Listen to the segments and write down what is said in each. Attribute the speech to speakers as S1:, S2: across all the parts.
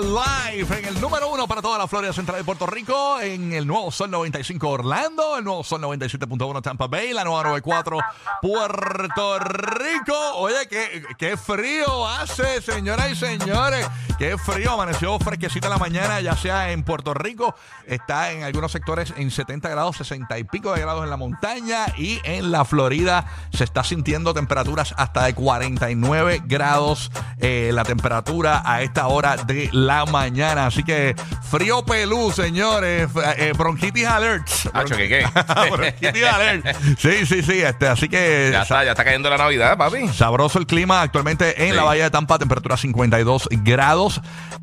S1: live en el número uno para toda la Florida Central de Puerto Rico, en el nuevo Sol 95 Orlando, el nuevo Sol 97.1 Tampa Bay, la nueva 94 Puerto Rico. Oye, qué, qué frío hace, señoras y señores. Qué frío, amaneció fresquecita la mañana, ya sea en Puerto Rico, está en algunos sectores en 70 grados, 60 y pico de grados en la montaña y en la Florida se está sintiendo temperaturas hasta de 49 grados eh, la temperatura a esta hora de la mañana. Así que frío pelú, señores. Eh, bronquitis alert.
S2: Hacho, ¿qué qué?
S1: bronquitis alert. Sí, sí, sí. Este, así que
S2: ya está, ya está cayendo la Navidad, papi.
S1: Sabroso el clima actualmente en
S2: Sí.
S1: la Bahía de Tampa, temperatura 52 grados.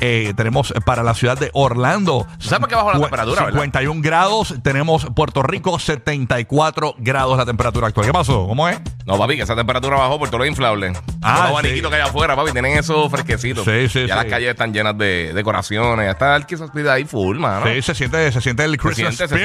S1: Eh, tenemos para la ciudad de Orlando.
S2: sabes que bajó la temperatura, verdad?
S1: 51 grados. Tenemos Puerto Rico, 74 grados la temperatura actual. ¿Qué pasó? ¿Cómo es?
S2: No, papi, que esa temperatura bajó por todo lo inflable.
S1: Ah,
S2: Los
S1: sí.
S2: abaniquitos que hay afuera, papi, tienen esos fresquecitos.
S1: Sí, sí,
S2: Ya
S1: sí.
S2: las calles están llenas de decoraciones. Ya está el Kiss ahí full, mano.
S1: Sí, se siente, se siente el Christmas
S2: siente, se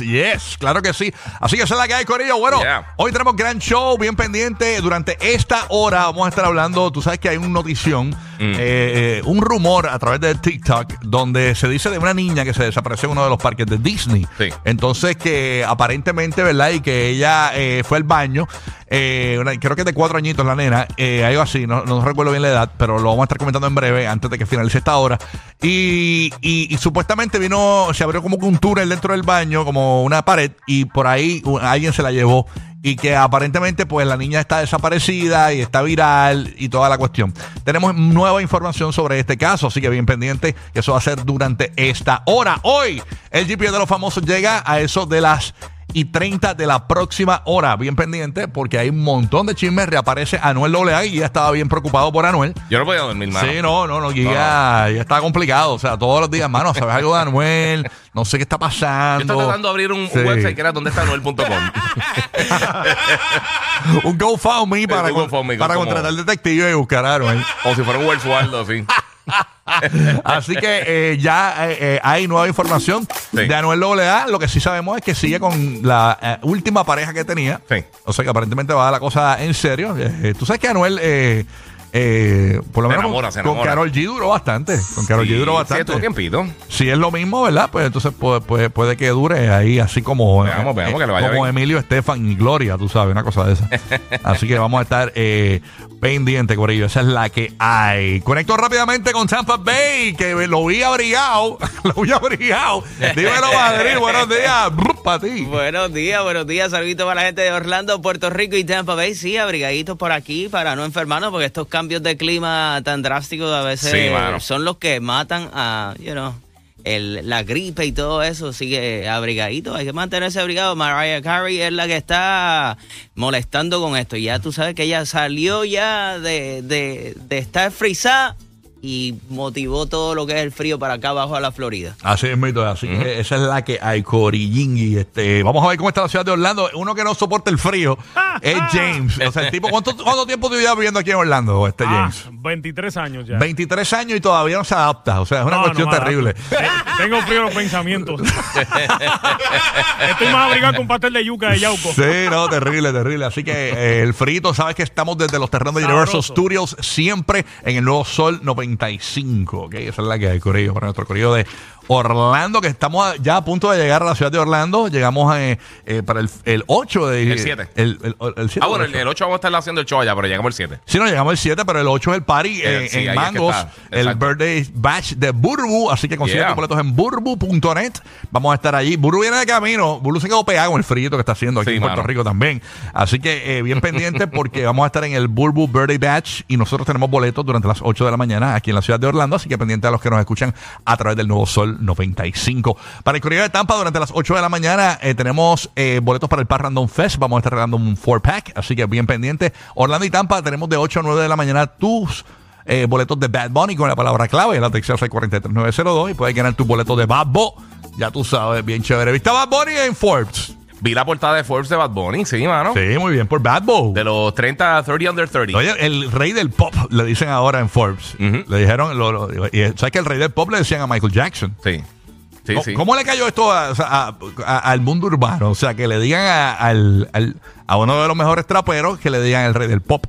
S1: Spirit. Yes, claro que sí. Así que esa es la que hay, Corillo. Bueno,
S2: Yeah.
S1: hoy tenemos gran show, bien pendiente. Durante esta hora vamos a estar hablando. Tú sabes que hay una notición,
S2: Mm.
S1: eh, eh, un rumor a través de TikTok, donde se dice de una niña que se desapareció en uno de los parques de Disney.
S2: Sí.
S1: Entonces, que aparentemente, ¿verdad? Y que ella eh, fue al baño. eh, una- creo que es de cuatro añitos la nena, algo así, no, no recuerdo bien la edad, pero lo vamos a estar comentando en breve, antes de que finalice esta hora. Y, y- y supuestamente vino, se abrió como un túnel dentro del baño, como una pared, y por ahí alguien se la llevó. Y que aparentemente, pues la niña está desaparecida y está viral y toda la cuestión. Tenemos nueva información sobre este caso, así que bien pendiente, que eso va a ser durante esta hora. Hoy, el GPS de los famosos llega a eso de las y 30 de la próxima hora. Bien pendiente, porque hay un montón de chismes. Reaparece Anuel AA y ya estaba bien preocupado por Anuel.
S2: Yo no podía dormir, mano.
S1: Sí, no, no, no, ya, ya está complicado. O sea, todos los días, mano, ¿sabes algo de Anuel? No sé qué está
S2: Yo
S1: pasando.
S2: estoy tratando de abrir un, un
S1: Sí.
S2: website que era donde está Noel.com.
S1: Un GoFundMe para,
S2: GoFundMe,
S1: para
S2: como-
S1: contratar detective y buscar a Anuel.
S2: Como si fuera un Wells Fargo, así.
S1: Así que eh, ya eh, eh, hay nueva información
S2: Sí.
S1: de Anuel AA. Lo que sí sabemos es que sigue con la última pareja que tenía.
S2: Sí.
S1: O sea que aparentemente va la cosa en serio. Tú sabes que Anuel, eh, por lo
S2: Se
S1: menos
S2: enamora,
S1: con,
S2: se
S1: con
S2: enamora.
S1: Carol G duró bastante. Con Carol G duró
S2: Sí,
S1: bastante.
S2: tiempito.
S1: si es lo mismo, ¿verdad? Pues entonces puede, puede, puede que dure ahí así como, eh,
S2: Veamos, veamos que le vaya
S1: como
S2: bien.
S1: Emilio Estefan y Gloria, tú sabes, una cosa de esa. así que vamos a estar eh, pendiente, Corillo. Esa es la que hay. Conecto rápidamente con Tampa Bay, que lo vi abrigado. lo vi abrigado. Dímelo, Madrid. Buenos días. Para ti.
S3: Buenos días, buenos días. Saluditos para la gente de Orlando, Puerto Rico y Tampa Bay. Sí, abrigaditos por aquí para no enfermarnos, porque estos cambios de clima tan drásticos a veces
S2: Sí,
S3: son los que matan a, you know, el, la gripe y todo eso. Así que abrigaditos, hay que mantenerse abrigado. Mariah Carey es la que está molestando con esto. Y ya tú sabes que ella salió ya de, de, de estar frisada y motivó todo lo que es el frío para acá abajo a la Florida.
S1: Así es, mito. Así que esa es la que hay, Corillingui. Este, vamos a ver cómo está la ciudad de Orlando. Uno que no soporta el frío es James. O sea, el tipo, ¿cuánto, cuánto tiempo tú llevas viviendo aquí en Orlando, este
S4: Ah,
S1: James?
S4: 23 años ya.
S1: 23 años y todavía no se adapta. O sea, es una
S4: No,
S1: cuestión
S4: no
S1: terrible.
S4: Te- Tengo frío en los pensamientos. Estoy más abrigado con pastel de yuca de Yauco.
S1: Sí, no, terrible, terrible. Así que eh, el frito, sabes que estamos desde los terrenos de Universal. Studios, siempre en el nuevo Sol 95. ¿ok? Esa es la que hay, Corillo, para nuestro Corillo de Orlando, que estamos ya a punto de llegar a la ciudad de Orlando. Llegamos eh, eh, para el, el 8 de...
S2: El siete.
S1: El, el, el siete
S2: Ah, bueno, el, el 8 vamos a estar haciendo el show allá, pero llegamos el 7.
S1: Sí, no, llegamos el 7, pero el 8 es el party
S2: Eh,
S1: en,
S2: sí,
S1: en
S2: ahí es que
S1: Mangos, el birthday batch de Burbu, así que consigue
S2: Yeah.
S1: tus boletos en burbu.net. Vamos a estar allí. Burbu viene de camino. Burbu se quedó pegado con el frío que está haciendo aquí
S2: Sí,
S1: en Puerto
S2: mano.
S1: Rico también. Así que eh, bien pendiente porque vamos a estar en el Burbu Birthday Batch y nosotros tenemos boletos durante las 8 de la mañana aquí en la ciudad de Orlando, así que pendiente a los que nos escuchan a través del Nuevo Sol 95. Para el Correo de Tampa durante las 8 de la mañana eh, tenemos eh, boletos para el Par Random Fest. Vamos a estar regalando un 4-pack, así que bien pendiente. Orlando y Tampa tenemos de 8 a 9 de la mañana tus eh, boletos de Bad Bunny con la palabra clave, la Texas 43902 y puedes ganar tus boletos de Bad Bo. Ya tú sabes, bien chévere. ¿Viste Bad Bunny en Forbes?
S2: Vi la portada de Forbes de Bad Bunny, sí, mano.
S1: Sí, muy bien, por Bad Bo.
S2: De los 30 a 30 under 30.
S1: Oye, el rey del pop le dicen ahora en Forbes. Le dijeron, lo, lo- y, ¿sabes que el rey del pop le decían a Michael Jackson?
S2: Sí. Sí,
S1: ¿Cómo,
S2: sí.
S1: cómo le cayó esto a- al mundo urbano? O sea, que le digan al- al- a uno de los mejores traperos que le digan el rey del pop.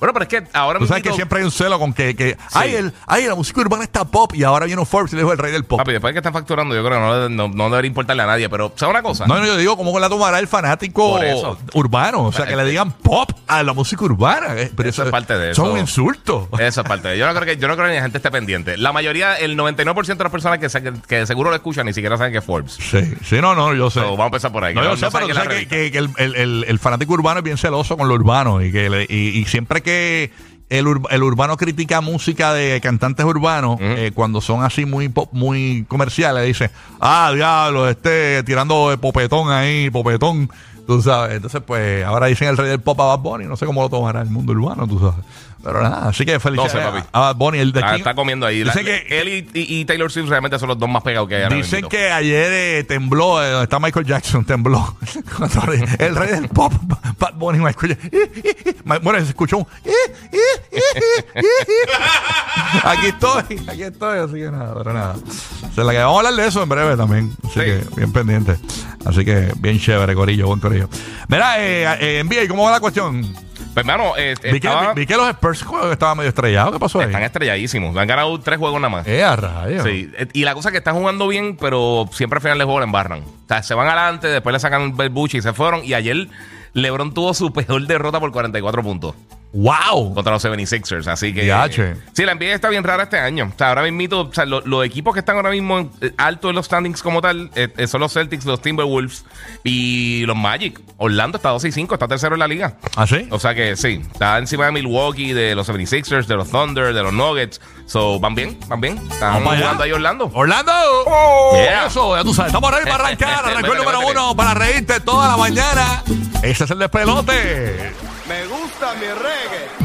S2: Bueno, pero es que ahora
S1: Tú sabes que siempre hay un celo con que, que ay, el, ay, la música urbana está pop y ahora viene Forbes y le dijo el rey del pop.
S2: Papi, después de que están facturando, yo creo que no, no, no debería importarle a nadie. Pero, ¿sabes una cosa?
S1: No, no, yo digo, ¿cómo la tomará el fanático
S2: Por eso.
S1: urbano? O sea, que le digan pop a la música urbana. eh, Pero
S2: Eso es parte de
S1: Son
S2: eso.
S1: un insulto.
S2: Esa es parte. de- Yo no creo que yo no creo que la gente esté pendiente. La mayoría, el 99% de las personas que, se- que seguro lo escuchan ni siquiera saben que es Forbes.
S1: Sí, sí, no, no, yo sé.
S2: So, vamos a empezar por ahí.
S1: No, yo sé, pero tú
S2: que es la
S1: sabes que,
S2: revista.
S1: que- que el, el- el- el fanático urbano es bien celoso con lo urbano y que le- y, y siempre que el, ur- el urbano critica música de cantantes urbanos, eh, cuando son así muy pop- muy comerciales, dice, ah, diablo, este tirando de popetón ahí, popetón, tú sabes. Entonces, pues, ahora dicen el rey del pop a Bad Bunny, no sé cómo lo tomará el mundo urbano, tú sabes. Pero nada, así que felicidades
S2: No sé,
S1: a Bad Bunny, el de King-
S2: está comiendo ahí. La-
S1: Dicen que,
S2: él y, y- y Taylor Swift realmente son los dos más pegados que hay
S1: Dicen que ayer eh, tembló, eh, donde está Michael Jackson, tembló. El rey del pop, Bad Bunny, Michael Jackson. Bueno, se escuchó un... Aquí estoy, aquí estoy, así que nada, pero nada. Se la que vamos a hablar de eso en breve también. Así
S2: Sí.
S1: que bien pendiente. Así que bien chévere, Corillo, buen Corillo. Mira, eh, eh, NBA, ¿cómo va la cuestión?
S2: Pues, hermano, eh,
S1: Vi que,
S2: estaba-
S1: vi que los Spurs estaban medio estrellados. ¿Qué pasó ahí?
S2: están estrelladísimos. Han ganado tres juegos nada más.
S1: Eh, a rayos.
S2: Sí, eh, y la cosa es que están jugando bien, pero siempre al final de juego la embarran. O sea, se van adelante, después le sacan el buche y se fueron. Y ayer LeBron tuvo su peor derrota por 44 puntos
S1: ¡Wow!
S2: contra los 76ers. Así que.
S1: Diache.
S2: Sí, la NBA está bien rara este año. O sea, ahora mismo, o sea, lo- los equipos que están ahora mismo eh, altos en los standings como tal eh, eh, son los Celtics, los Timberwolves y los Magic. Orlando está 2 y 5, está tercero en la liga.
S1: ¿Ah, sí?
S2: O sea que sí, está encima de Milwaukee, de los 76ers, de los Thunder, de los Nuggets. So, van bien, van bien. Están jugando ahí Orlando.
S1: Orlando.
S2: Yeah.
S1: Eso, ya tú sabes. Estamos ready para arrancar. Arrancó el
S2: Métele,
S1: número uno para reírte toda la mañana. Ese es el despelote.
S5: mi reggae.